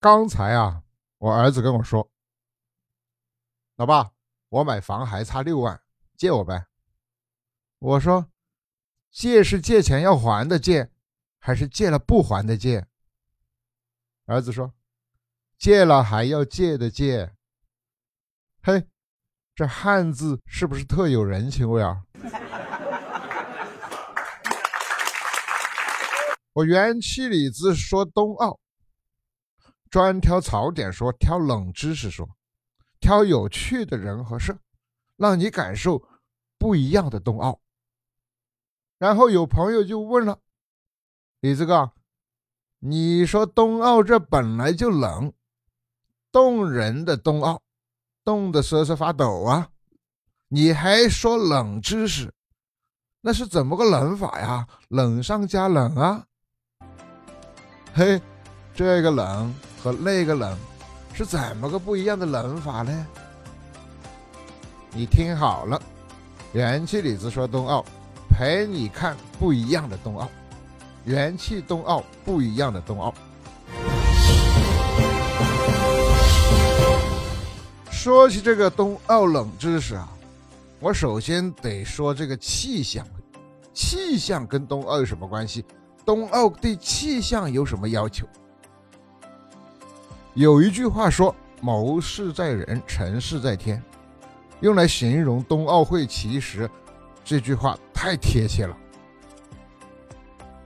刚才啊，我儿子跟我说：“老爸，我买房还差六万，借我呗。”我说：“借是借钱要还的借，还是借了不还的借？”儿子说：“借了还要借的借。”嘿，这汉字是不是特有人情味啊？我元气李子说冬奥。专挑槽点说，挑冷知识说，挑有趣的人和事，让你感受不一样的冬奥。然后有朋友就问了：“李子哥，你说冬奥这本来就冷，冻人的冬奥，冻得瑟瑟发抖啊！你还说冷知识，那是怎么个冷法呀？冷上加冷啊！嘿，这个冷。”和那个冷是怎么个不一样的冷法呢？你听好了，元气李子说冬奥，陪你看不一样的冬奥，元气冬奥不一样的冬奥。说起这个冬奥冷知识啊，我首先得说这个气象，气象跟冬奥有什么关系？冬奥对气象有什么要求？有一句话说：“谋事在人，成事在天。”用来形容冬奥会，其实这句话太贴切了。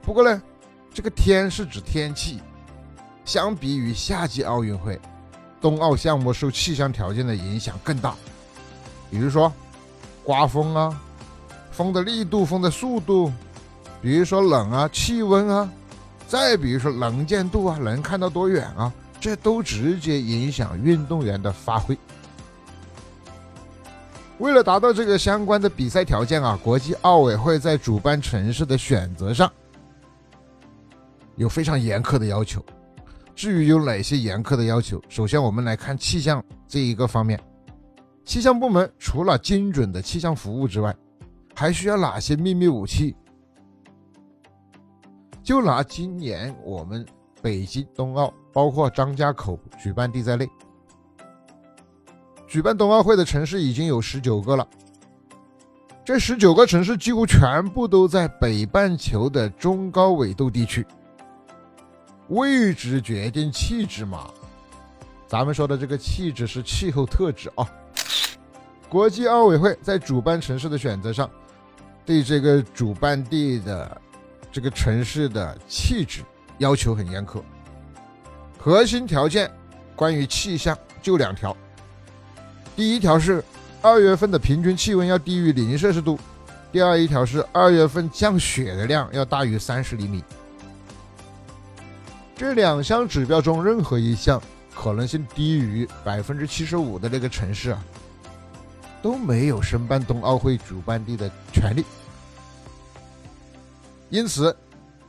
不过呢，这个“天”是指天气。相比于夏季奥运会，冬奥项目受气象条件的影响更大。比如说，刮风啊，风的力度、风的速度；比如说冷啊，气温啊；再比如说能见度啊，能看到多远啊。这都直接影响运动员的发挥。为了达到这个相关的比赛条件啊，国际奥委会在主办城市的选择上有非常严苛的要求。至于有哪些严苛的要求，首先我们来看气象这一个方面。气象部门除了精准的气象服务之外，还需要哪些秘密武器？就拿今年我们。北京冬奥包括张家口举办地在内，举办冬奥会的城市已经有十九个了。这十九个城市几乎全部都在北半球的中高纬度地区。位置决定气质嘛，咱们说的这个气质是气候特质啊。国际奥委会在主办城市的选择上，对这个主办地的这个城市的气质。要求很严苛，核心条件关于气象就两条。第一条是二月份的平均气温要低于零摄氏度，第二一条是二月份降雪的量要大于三十厘米。这两项指标中任何一项可能性低于百分之七十五的那个城市啊，都没有申办冬奥会主办地的权利。因此，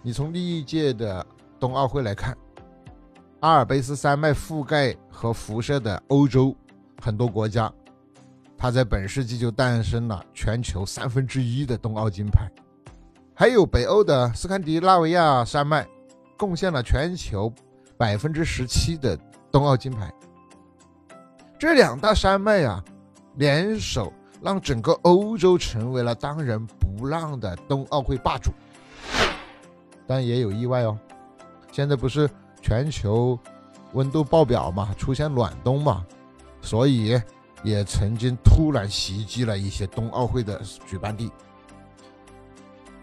你从历届的。冬奥会来看，阿尔卑斯山脉覆盖和辐射的欧洲很多国家，它在本世纪就诞生了全球三分之一的冬奥金牌。还有北欧的斯堪的纳维亚山脉，贡献了全球百分之十七的冬奥金牌。这两大山脉啊，联手让整个欧洲成为了当仁不让的冬奥会霸主。但也有意外哦。现在不是全球温度爆表嘛，出现暖冬嘛，所以也曾经突然袭击了一些冬奥会的举办地。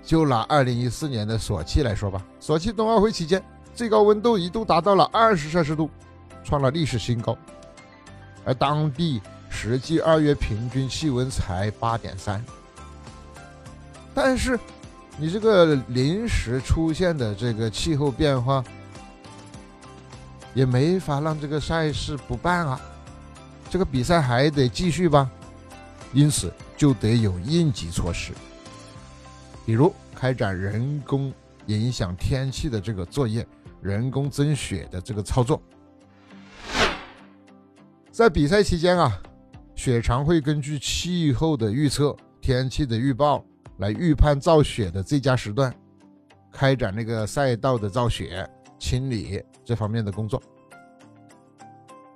就拿二零一四年的索契来说吧，索契冬奥会期间最高温度一度达到了二十摄氏度，创了历史新高，而当地实际二月平均气温才八点三。但是。你这个临时出现的这个气候变化，也没法让这个赛事不办啊，这个比赛还得继续吧，因此就得有应急措施，比如开展人工影响天气的这个作业，人工增雪的这个操作，在比赛期间啊，雪场会根据气候的预测、天气的预报。来预判造雪的最佳时段，开展那个赛道的造雪清理这方面的工作。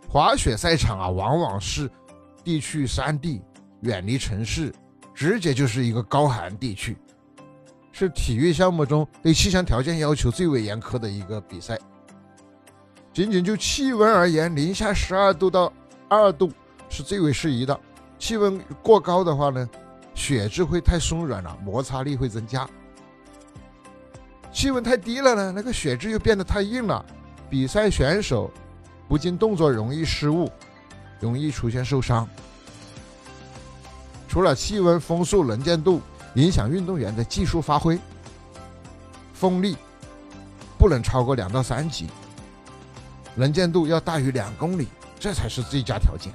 滑雪赛场啊，往往是地区山地，远离城市，直接就是一个高寒地区，是体育项目中对气象条件要求最为严苛的一个比赛。仅仅就气温而言，零下十二度到二度是最为适宜的。气温过高的话呢，雪质会太松软了，摩擦力会增加；气温太低了呢，那个雪质又变得太硬了，比赛选手不仅动作容易失误，容易出现受伤。除了气温、风速、能见度影响运动员的技术发挥，风力不能超过两到三级。能见度要大于两公里，这才是最佳条件。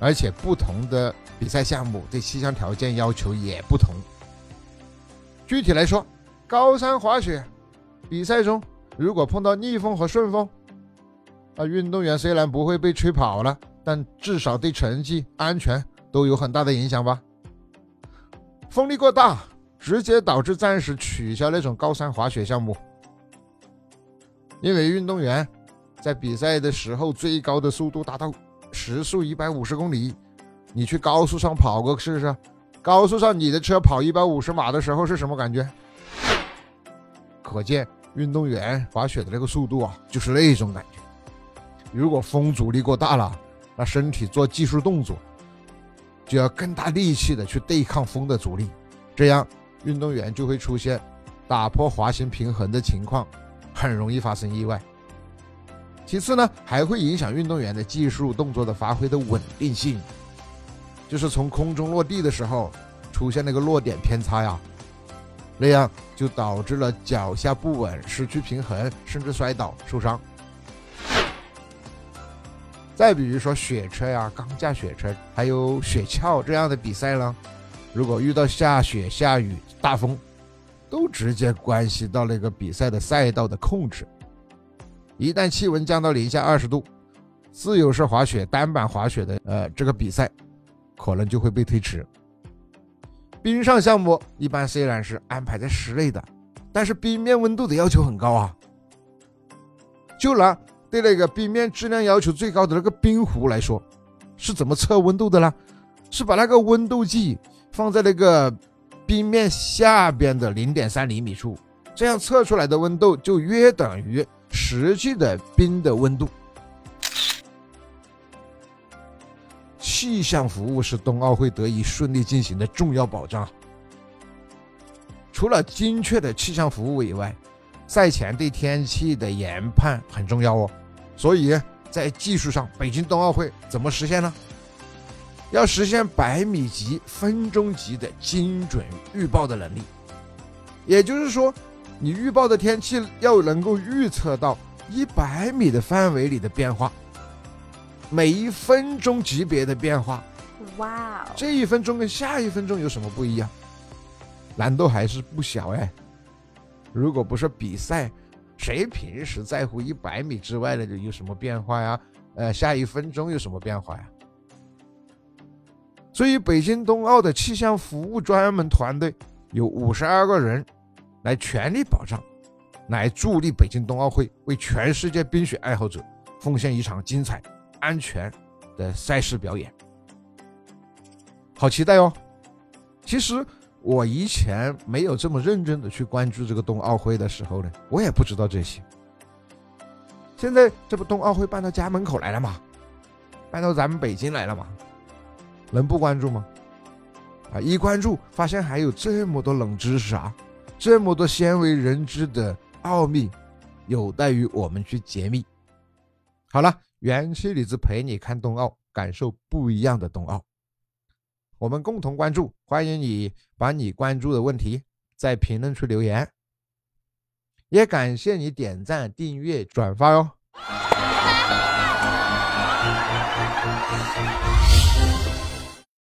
而且不同的比赛项目对气象条件要求也不同。具体来说，高山滑雪比赛中，如果碰到逆风和顺风，啊，运动员虽然不会被吹跑了，但至少对成绩、安全都有很大的影响吧。风力过大，直接导致暂时取消那种高山滑雪项目。因为运动员在比赛的时候最高的速度达到时速一百五十公里，你去高速上跑过试试？高速上你的车跑一百五十码的时候是什么感觉？可见运动员滑雪的那个速度啊，就是那种感觉。如果风阻力过大了，那身体做技术动作就要更大力气的去对抗风的阻力，这样运动员就会出现打破滑行平衡的情况。很容易发生意外。其次呢，还会影响运动员的技术动作的发挥的稳定性，就是从空中落地的时候出现那个落点偏差呀，那样就导致了脚下不稳、失去平衡，甚至摔倒受伤。再比如说雪车呀、钢架雪车，还有雪橇这样的比赛呢，如果遇到下雪、下雨、大风。都直接关系到那个比赛的赛道的控制。一旦气温降到零下二十度，自由式滑雪、单板滑雪的呃这个比赛可能就会被推迟。冰上项目一般虽然是安排在室内的，但是冰面温度的要求很高啊。就拿对那个冰面质量要求最高的那个冰壶来说，是怎么测温度的呢？是把那个温度计放在那个。冰面下边的零点三厘米处，这样测出来的温度就约等于实际的冰的温度。气象服务是冬奥会得以顺利进行的重要保障。除了精确的气象服务以外，赛前对天气的研判很重要哦。所以在技术上，北京冬奥会怎么实现呢？要实现百米级、分钟级的精准预报的能力，也就是说，你预报的天气要能够预测到一百米的范围里的变化，每一分钟级别的变化。哇哦！这一分钟跟下一分钟有什么不一样？难度还是不小哎。如果不是比赛，谁平时在乎一百米之外的有什么变化呀？呃，下一分钟有什么变化呀？所以，北京冬奥的气象服务专门团队有五十二个人，来全力保障，来助力北京冬奥会为全世界冰雪爱好者奉献一场精彩、安全的赛事表演。好期待哦！其实我以前没有这么认真的去关注这个冬奥会的时候呢，我也不知道这些。现在这不冬奥会办到家门口来了吗？办到咱们北京来了吗？能不关注吗？啊，一关注发现还有这么多冷知识啊，这么多鲜为人知的奥秘，有待于我们去解密。好了，元气李子陪你看冬奥，感受不一样的冬奥。我们共同关注，欢迎你把你关注的问题在评论区留言，也感谢你点赞、订阅、转发哟。